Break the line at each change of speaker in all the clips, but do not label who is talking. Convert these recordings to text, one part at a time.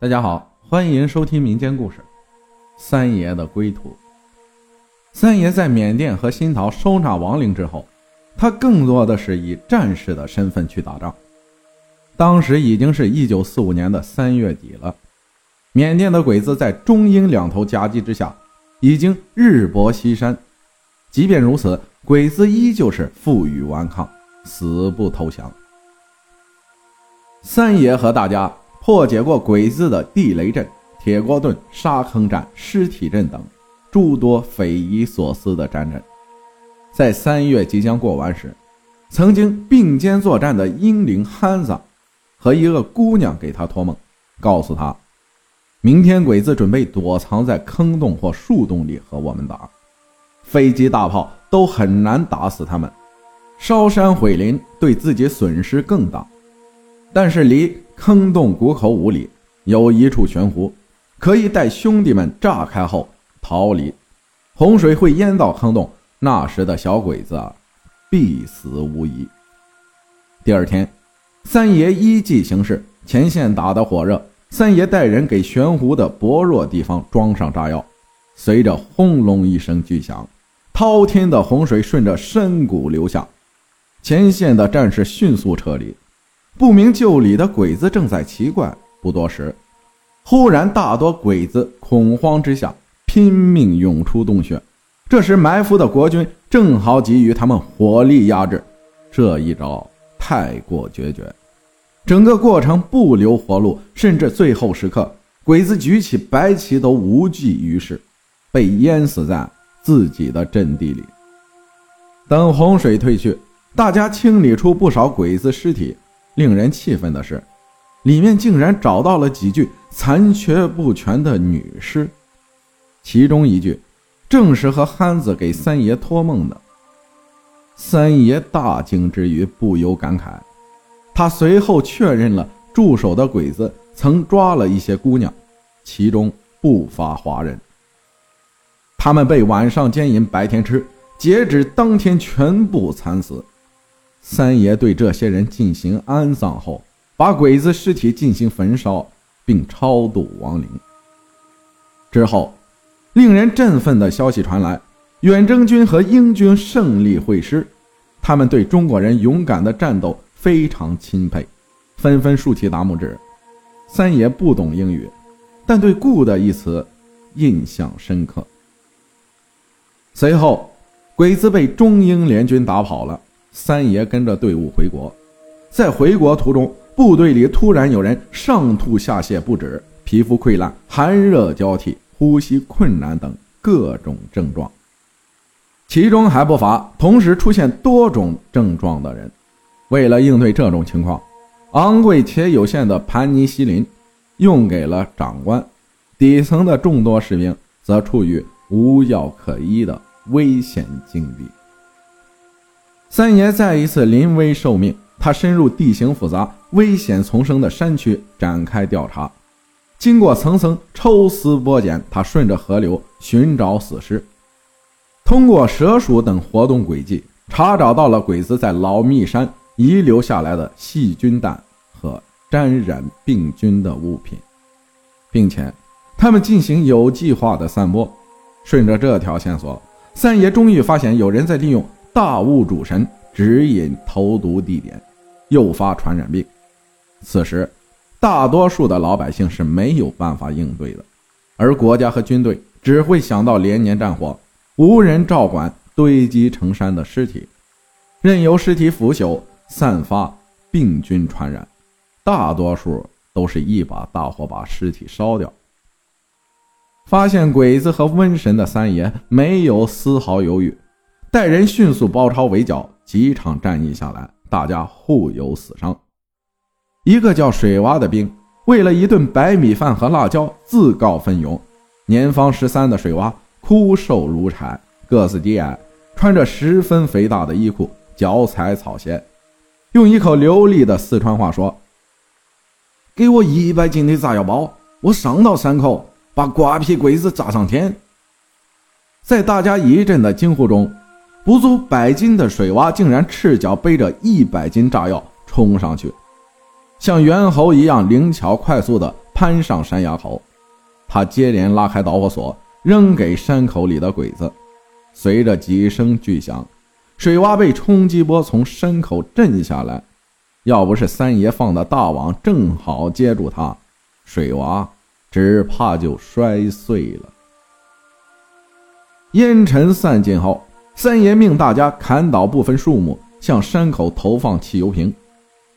大家好，欢迎收听民间故事《三爷的归途》。三爷在缅甸和新桃收纳亡灵之后，他更多的是以战士的身份去打仗。当时已经是一九四五年的三月底了，缅甸的鬼子在中英两头夹击之下，已经日薄西山。即便如此，鬼子依旧是负隅顽抗，死不投降。三爷和大家。破解过鬼子的地雷阵、铁锅盾、沙坑战、尸体阵等诸多匪夷所思的战阵。在三月即将过完时，曾经并肩作战的英灵憨子和一个姑娘给他托梦，告诉他，明天鬼子准备躲藏在坑洞或树洞里和我们打，飞机大炮都很难打死他们，烧山毁林对自己损失更大。但是离。坑洞谷口五里有一处悬湖，可以待兄弟们炸开后逃离。洪水会淹到坑洞，那时的小鬼子，必死无疑。第二天，三爷依计行事，前线打得火热，三爷带人给悬湖的薄弱地方装上炸药。随着轰隆一声巨响，滔天的洪水顺着深谷流下，前线的战士迅速撤离。不明就里的鬼子正在奇怪，不多时，忽然大多鬼子恐慌之下拼命涌出洞穴。这时埋伏的国军正好给予他们火力压制，这一招太过决绝，整个过程不留活路，甚至最后时刻，鬼子举起白旗都无济于事，被淹死在自己的阵地里。等洪水退去，大家清理出不少鬼子尸体。令人气愤的是，里面竟然找到了几具残缺不全的女尸，其中一具正是和憨子给三爷托梦的。三爷大惊之余，不由感慨。他随后确认了驻守的鬼子曾抓了一些姑娘，其中不乏华人。他们被晚上奸淫，白天吃，截止当天全部惨死。三爷对这些人进行安葬后，把鬼子尸体进行焚烧，并超度亡灵。之后，令人振奋的消息传来：远征军和英军胜利会师，他们对中国人勇敢的战斗非常钦佩，纷纷竖起大拇指。三爷不懂英语，但对 “good” 一词印象深刻。随后，鬼子被中英联军打跑了。三爷跟着队伍回国，在回国途中，部队里突然有人上吐下泻不止，皮肤溃烂、寒热交替、呼吸困难等各种症状，其中还不乏同时出现多种症状的人。为了应对这种情况，昂贵且有限的盘尼西林用给了长官，底层的众多士兵则处于无药可医的危险境地。三爷再一次临危受命，他深入地形复杂、危险丛生的山区展开调查。经过层层抽丝剥茧，他顺着河流寻找死尸，通过蛇鼠等活动轨迹，查找到了鬼子在老密山遗留下来的细菌弹和沾染病菌的物品，并且他们进行有计划的散播。顺着这条线索，三爷终于发现有人在利用。大雾主神指引投毒地点，诱发传染病。此时，大多数的老百姓是没有办法应对的，而国家和军队只会想到连年战火，无人照管堆积成山的尸体，任由尸体腐朽，散发病菌传染。大多数都是一把大火把尸体烧掉。发现鬼子和瘟神的三爷没有丝毫犹豫。带人迅速包抄围剿，几场战役下来，大家互有死伤。一个叫水娃的兵，为了一顿白米饭和辣椒，自告奋勇。年方十三的水娃枯瘦如柴，个子低矮，穿着十分肥大的衣裤，脚踩草鞋，用一口流利的四川话说：“给我一百斤的炸药包，我上到山口，把瓜皮鬼子炸上天。”在大家一阵的惊呼中。不足百斤的水蛙竟然赤脚背着一百斤炸药冲上去，像猿猴一样灵巧快速地攀上山崖口。他接连拉开导火索，扔给山口里的鬼子。随着几声巨响，水洼被冲击波从山口震下来。要不是三爷放的大网正好接住他，水娃只怕就摔碎了。烟尘散尽后，三爷命大家砍倒部分树木，向山口投放汽油瓶，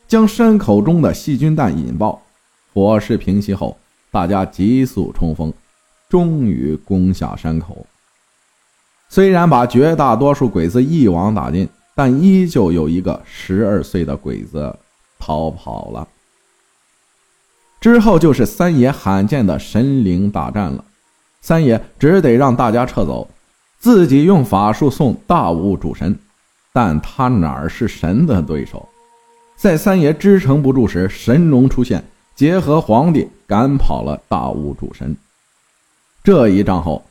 将山口中的细菌弹引爆。火势平息后，大家急速冲锋，终于攻下山口。虽然把绝大多数鬼子一网打尽，但依旧有一个十二岁的鬼子逃跑了。之后就是三爷罕见的神灵大战了，三爷只得让大家撤走。自己用法术送大雾主神，但他哪是神的对手？在三爷支撑不住时，神龙出现，结合皇帝赶跑了大雾主神。这一仗后，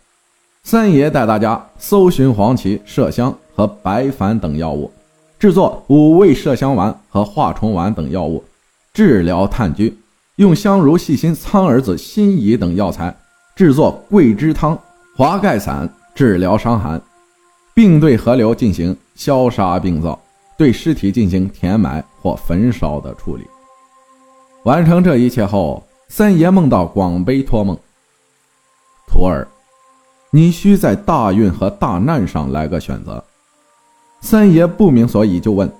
三爷带大家搜寻黄芪、麝香和白矾等药物，制作五味麝香丸和化虫丸等药物，治疗炭疽；用香茹、细辛、苍耳子、辛夷等药材制作桂枝汤、华盖散。治疗伤寒，并对河流进行消杀病灶，对尸体进行填埋或焚烧的处理。完成这一切后，三爷梦到广悲托梦：“徒儿，你需在大运和大难上来个选择。”三爷不明所以，就问：“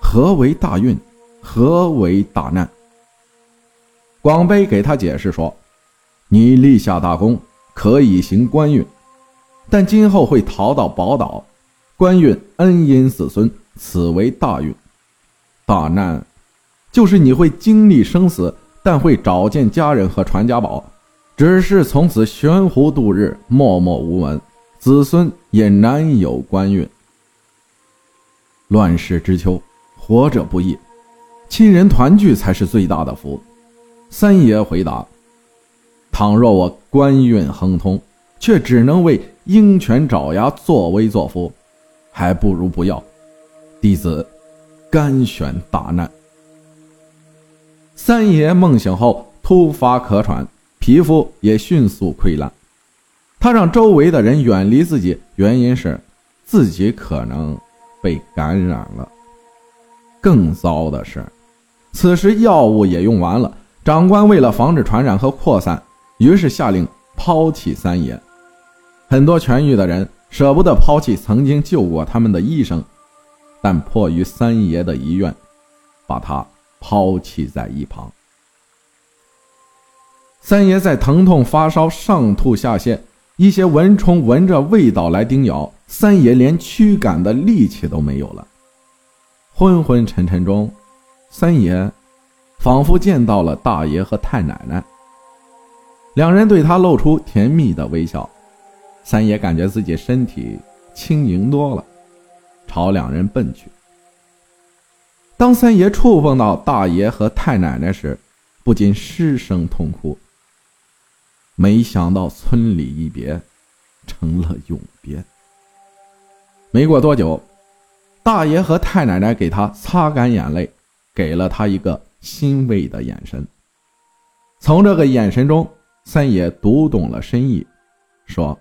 何为大运？何为大难？”广悲给他解释说：“你立下大功，可以行官运。”但今后会逃到宝岛，官运恩荫子孙，此为大运。大难，就是你会经历生死，但会找见家人和传家宝，只是从此悬壶度日，默默无闻，子孙也难有官运。乱世之秋，活着不易，亲人团聚才是最大的福。三爷回答：倘若我官运亨通，却只能为。鹰犬爪牙，作威作福，还不如不要。弟子甘选大难。三爷梦醒后突发咳喘，皮肤也迅速溃烂。他让周围的人远离自己，原因是自己可能被感染了。更糟的是，此时药物也用完了。长官为了防止传染和扩散，于是下令抛弃三爷。很多痊愈的人舍不得抛弃曾经救过他们的医生，但迫于三爷的遗愿，把他抛弃在一旁。三爷在疼痛、发烧、上吐下泻，一些蚊虫闻着味道来叮咬，三爷连驱赶的力气都没有了。昏昏沉沉中，三爷仿佛见到了大爷和太奶奶，两人对他露出甜蜜的微笑。三爷感觉自己身体轻盈多了，朝两人奔去。当三爷触碰到大爷和太奶奶时，不禁失声痛哭。没想到村里一别，成了永别。没过多久，大爷和太奶奶给他擦干眼泪，给了他一个欣慰的眼神。从这个眼神中，三爷读懂了深意，说。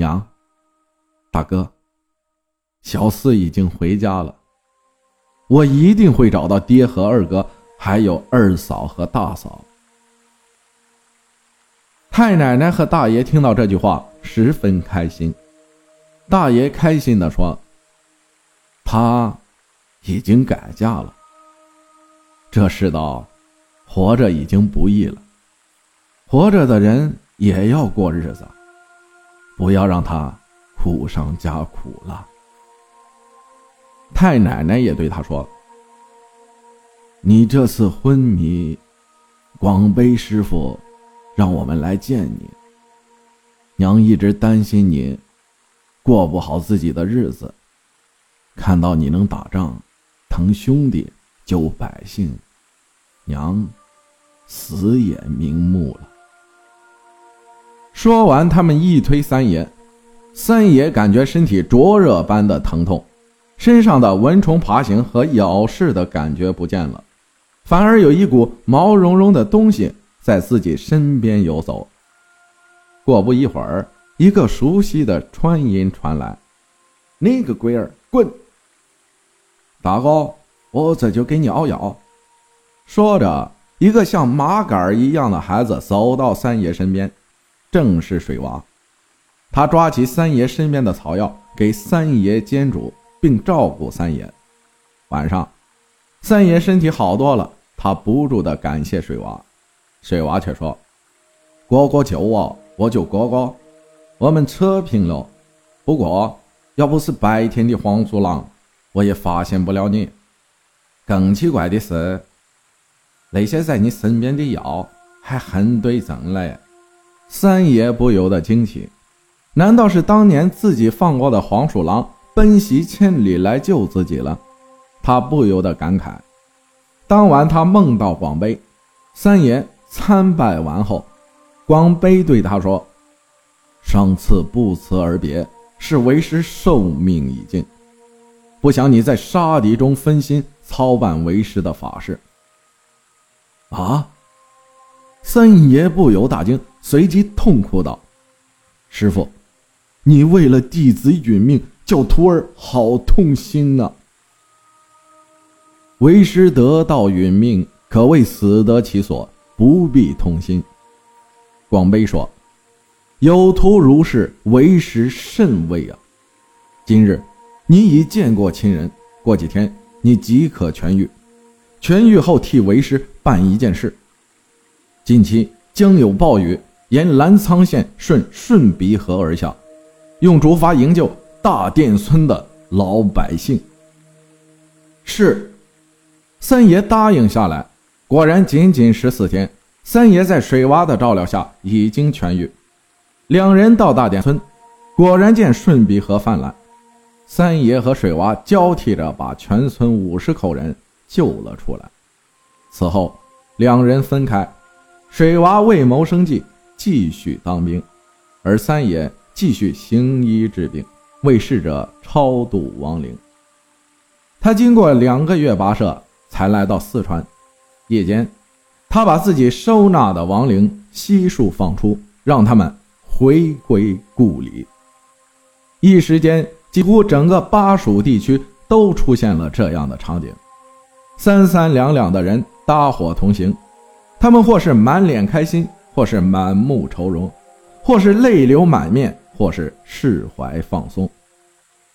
娘，大哥，小四已经回家了。我一定会找到爹和二哥，还有二嫂和大嫂。太奶奶和大爷听到这句话，十分开心。大爷开心的说：“他已经改嫁了。这世道，活着已经不易了，活着的人也要过日子。”不要让他苦上加苦了。太奶奶也对他说：“你这次昏迷，广悲师傅让我们来见你。娘一直担心你过不好自己的日子，看到你能打仗、疼兄弟、救百姓，娘死也瞑目了。”说完，他们一推三爷，三爷感觉身体灼热般的疼痛，身上的蚊虫爬行和咬噬的感觉不见了，反而有一股毛茸茸的东西在自己身边游走。过不一会儿，一个熟悉的川音传来：“你个龟儿，滚！”大哥，我这就给你熬药。说着，一个像麻杆一样的孩子走到三爷身边，正是水娃。他抓起三爷身边的草药，给三爷煎煮，并照顾三爷。晚上，三爷身体好多了，他不住的感谢水娃。水娃却说：“哥哥救我，我救哥哥，我们扯平了。不过，要不是白天的黄鼠狼。”我也发现不了你。更奇怪的是，那些在你身边的药还很对症嘞。三爷不由得惊奇：难道是当年自己放过的黄鼠狼奔袭千里来救自己了？他不由得感慨。当晚他梦到广悲，三爷参拜完后，广悲对他说：“上次不辞而别，是为师寿命已尽。”不想你在杀敌中分心操办为师的法事。啊！三爷不由大惊，随即痛哭道：“师傅，你为了弟子殒命，叫徒儿好痛心呐！为师得道殒命，可谓死得其所，不必痛心。”广悲说：“有徒如是，为师甚慰啊！今日。”你已见过亲人，过几天你即可痊愈。痊愈后替为师办一件事。近期将有暴雨，沿澜沧县顺顺鼻河而下，用竹筏营救大店村的老百姓。是，三爷答应下来。果然，仅仅十四天，三爷在水娃的照料下已经痊愈。两人到大店村，果然见顺鼻河泛滥。三爷和水娃交替着把全村五十口人救了出来。此后，两人分开，水娃为谋生计继续当兵，而三爷继续行医治病，为逝者超度亡灵。他经过两个月跋涉，才来到四川。夜间，他把自己收纳的亡灵悉数放出，让他们回归故里。一时间。几乎整个巴蜀地区都出现了这样的场景：三三两两的人搭伙同行，他们或是满脸开心，或是满目愁容，或是泪流满面，或是释怀放松。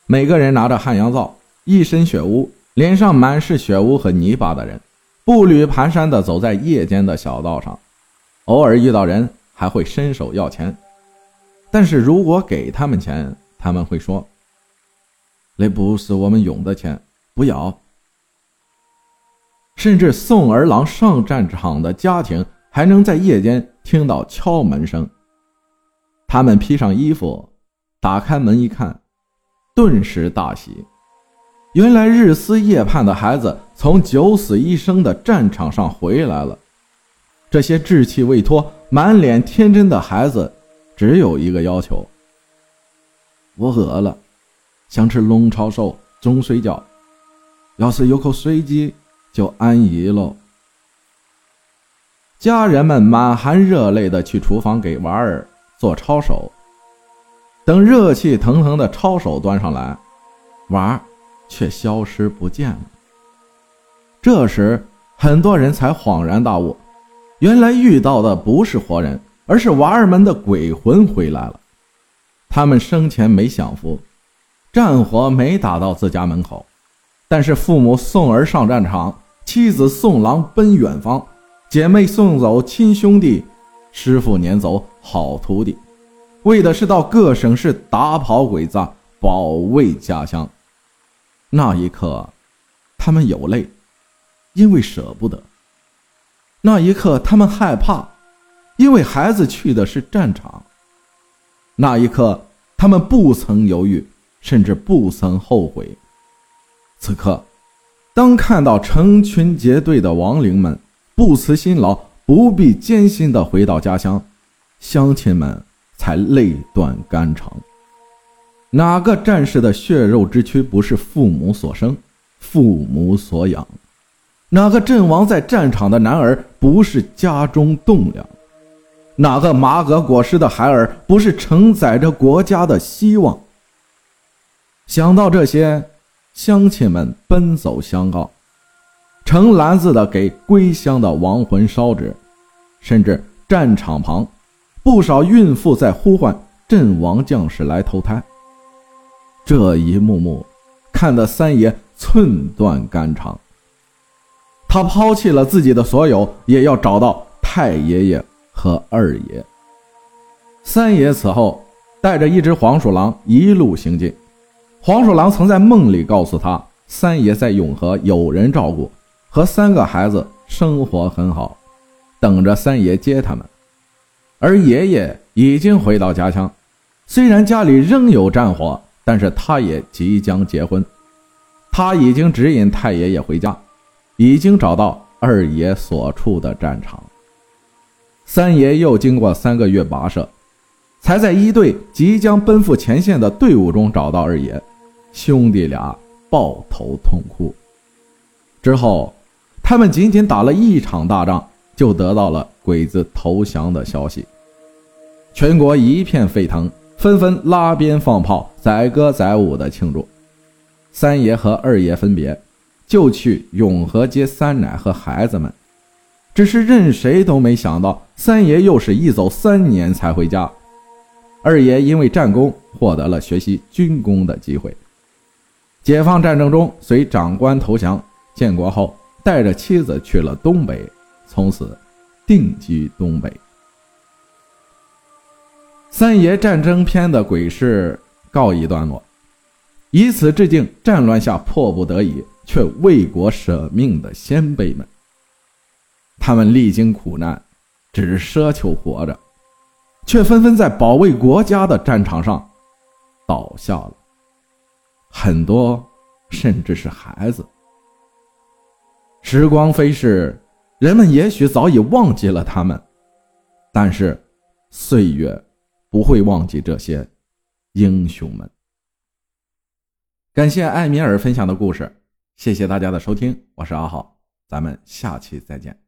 每个人拿着汉阳造，一身血污，脸上满是血污和泥巴的人，步履蹒跚地走在夜间的小道上，偶尔遇到人还会伸手要钱，但是如果给他们钱，他们会说。那不是我们用的钱，不要。甚至送儿郎上战场的家庭，还能在夜间听到敲门声。他们披上衣服，打开门一看，顿时大喜。原来日思夜盼的孩子从九死一生的战场上回来了。这些稚气未脱、满脸天真的孩子，只有一个要求：我饿了。想吃龙抄手、钟水饺，要是有口水鸡就安逸了。家人们满含热泪的去厨房给娃儿做抄手，等热气腾腾的抄手端上来，娃儿却消失不见了。这时，很多人才恍然大悟，原来遇到的不是活人，而是娃儿们的鬼魂回来了。他们生前没享福。战火没打到自家门口，但是父母送儿上战场，妻子送郎奔远方，姐妹送走亲兄弟，师傅撵走好徒弟，为的是到各省市打跑鬼子，保卫家乡。那一刻，他们有泪，因为舍不得；那一刻，他们害怕，因为孩子去的是战场；那一刻，他们不曾犹豫。甚至不曾后悔。此刻，当看到成群结队的亡灵们不辞辛劳、不必艰辛地回到家乡，乡亲们才泪断肝肠。哪个战士的血肉之躯不是父母所生、父母所养？哪个阵亡在战场的男儿不是家中栋梁？哪个麻革裹尸的孩儿不是承载着国家的希望？想到这些，乡亲们奔走相告，成篮子的给归乡的亡魂烧纸，甚至战场旁，不少孕妇在呼唤阵亡将士来投胎。这一幕幕，看得三爷寸断肝肠。他抛弃了自己的所有，也要找到太爷爷和二爷。三爷此后带着一只黄鼠狼一路行进。黄鼠狼曾在梦里告诉他，三爷在永和有人照顾，和三个孩子生活很好，等着三爷接他们。而爷爷已经回到家乡，虽然家里仍有战火，但是他也即将结婚。他已经指引太爷爷回家，已经找到二爷所处的战场。三爷又经过三个月跋涉，才在一队即将奔赴前线的队伍中找到二爷。兄弟俩抱头痛哭。之后，他们仅仅打了一场大仗，就得到了鬼子投降的消息。全国一片沸腾，纷纷拉鞭放炮，载歌载舞的庆祝。三爷和二爷分别，就去永和接三奶和孩子们。只是任谁都没想到，三爷又是一走三年才回家。二爷因为战功，获得了学习军功的机会。解放战争中，随长官投降，建国后带着妻子去了东北，从此定居东北。三爷战争篇的鬼事告一段落，以此致敬战乱下迫不得已却为国舍命的先辈们。他们历经苦难，只奢求活着，却纷纷在保卫国家的战场上倒下了。很多，甚至是孩子。时光飞逝，人们也许早已忘记了他们，但是岁月不会忘记这些英雄们。感谢艾米尔分享的故事，谢谢大家的收听，我是阿浩，咱们下期再见。